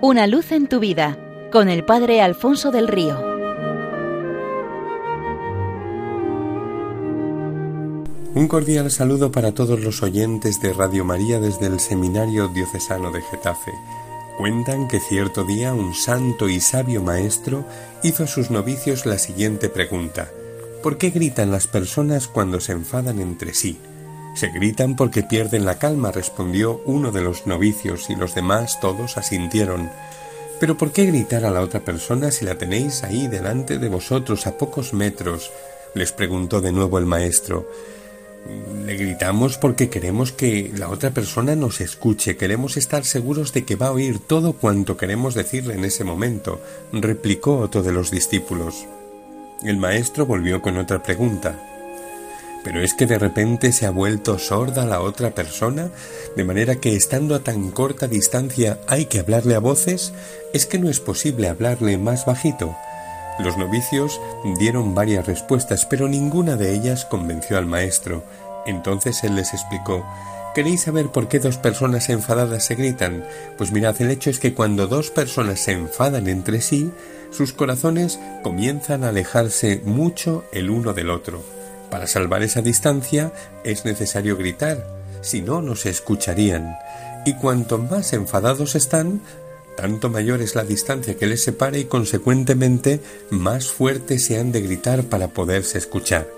Una luz en tu vida con el Padre Alfonso del Río. Un cordial saludo para todos los oyentes de Radio María desde el Seminario Diocesano de Getafe. Cuentan que cierto día un santo y sabio maestro hizo a sus novicios la siguiente pregunta. ¿Por qué gritan las personas cuando se enfadan entre sí? Se gritan porque pierden la calma, respondió uno de los novicios, y los demás todos asintieron. Pero ¿por qué gritar a la otra persona si la tenéis ahí delante de vosotros a pocos metros? les preguntó de nuevo el maestro. Le gritamos porque queremos que la otra persona nos escuche, queremos estar seguros de que va a oír todo cuanto queremos decirle en ese momento, replicó otro de los discípulos. El maestro volvió con otra pregunta. ¿Pero es que de repente se ha vuelto sorda la otra persona? ¿De manera que estando a tan corta distancia hay que hablarle a voces? ¿Es que no es posible hablarle más bajito? Los novicios dieron varias respuestas, pero ninguna de ellas convenció al maestro. Entonces él les explicó ¿Queréis saber por qué dos personas enfadadas se gritan? Pues mirad, el hecho es que cuando dos personas se enfadan entre sí, sus corazones comienzan a alejarse mucho el uno del otro. Para salvar esa distancia es necesario gritar, si no, no se escucharían. Y cuanto más enfadados están, tanto mayor es la distancia que les separa y consecuentemente más fuerte se han de gritar para poderse escuchar.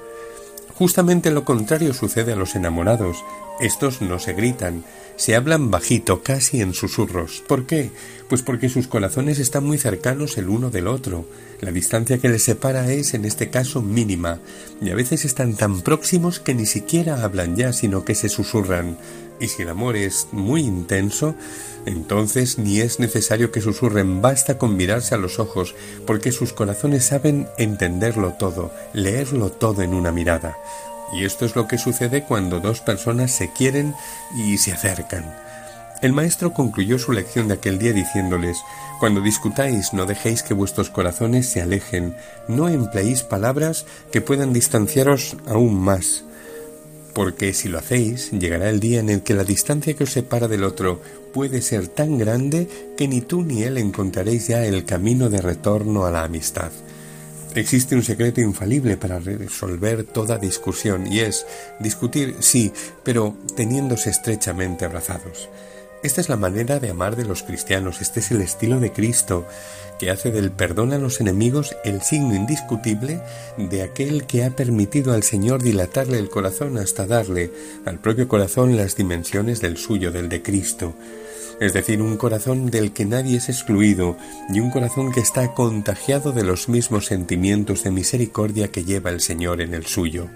Justamente lo contrario sucede a los enamorados. Estos no se gritan, se hablan bajito, casi en susurros. ¿Por qué? Pues porque sus corazones están muy cercanos el uno del otro. La distancia que les separa es, en este caso, mínima, y a veces están tan próximos que ni siquiera hablan ya, sino que se susurran. Y si el amor es muy intenso, entonces ni es necesario que susurren, basta con mirarse a los ojos, porque sus corazones saben entenderlo todo, leerlo todo en una mirada. Y esto es lo que sucede cuando dos personas se quieren y se acercan. El maestro concluyó su lección de aquel día diciéndoles Cuando discutáis no dejéis que vuestros corazones se alejen, no empleéis palabras que puedan distanciaros aún más, porque si lo hacéis llegará el día en el que la distancia que os separa del otro puede ser tan grande que ni tú ni él encontraréis ya el camino de retorno a la amistad. Existe un secreto infalible para resolver toda discusión y es discutir, sí, pero teniéndose estrechamente abrazados. Esta es la manera de amar de los cristianos, este es el estilo de Cristo, que hace del perdón a los enemigos el signo indiscutible de aquel que ha permitido al Señor dilatarle el corazón hasta darle al propio corazón las dimensiones del suyo, del de Cristo es decir, un corazón del que nadie es excluido y un corazón que está contagiado de los mismos sentimientos de misericordia que lleva el Señor en el suyo.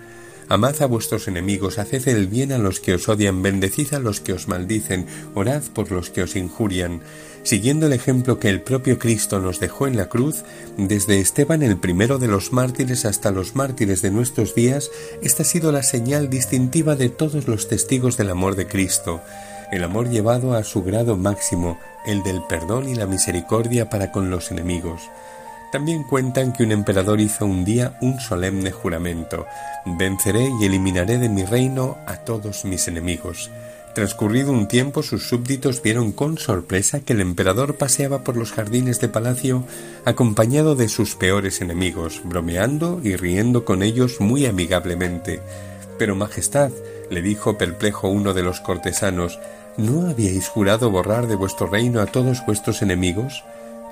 Amad a vuestros enemigos, haced el bien a los que os odian, bendecid a los que os maldicen, orad por los que os injurian. Siguiendo el ejemplo que el propio Cristo nos dejó en la cruz, desde Esteban el primero de los mártires hasta los mártires de nuestros días, esta ha sido la señal distintiva de todos los testigos del amor de Cristo el amor llevado a su grado máximo, el del perdón y la misericordia para con los enemigos. También cuentan que un emperador hizo un día un solemne juramento Venceré y eliminaré de mi reino a todos mis enemigos. Transcurrido un tiempo sus súbditos vieron con sorpresa que el emperador paseaba por los jardines de palacio acompañado de sus peores enemigos, bromeando y riendo con ellos muy amigablemente. Pero Majestad, le dijo perplejo uno de los cortesanos, ¿No habíais jurado borrar de vuestro reino a todos vuestros enemigos?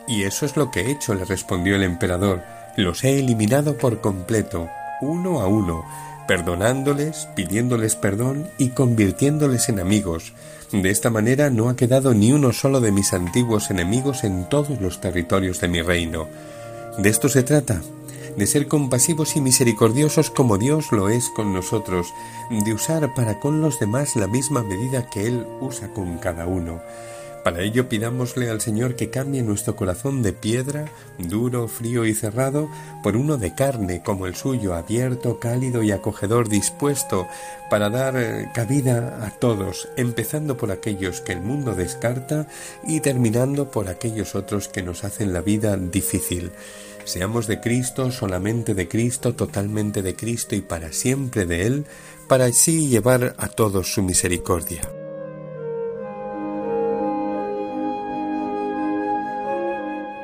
Y eso es lo que he hecho, le respondió el emperador. Los he eliminado por completo, uno a uno, perdonándoles, pidiéndoles perdón y convirtiéndoles en amigos. De esta manera no ha quedado ni uno solo de mis antiguos enemigos en todos los territorios de mi reino. De esto se trata, de ser compasivos y misericordiosos como Dios lo es con nosotros, de usar para con los demás la misma medida que Él usa con cada uno. Para ello pidámosle al Señor que cambie nuestro corazón de piedra, duro, frío y cerrado, por uno de carne como el suyo, abierto, cálido y acogedor, dispuesto para dar eh, cabida a todos, empezando por aquellos que el mundo descarta y terminando por aquellos otros que nos hacen la vida difícil. Seamos de Cristo, solamente de Cristo, totalmente de Cristo y para siempre de Él, para así llevar a todos su misericordia.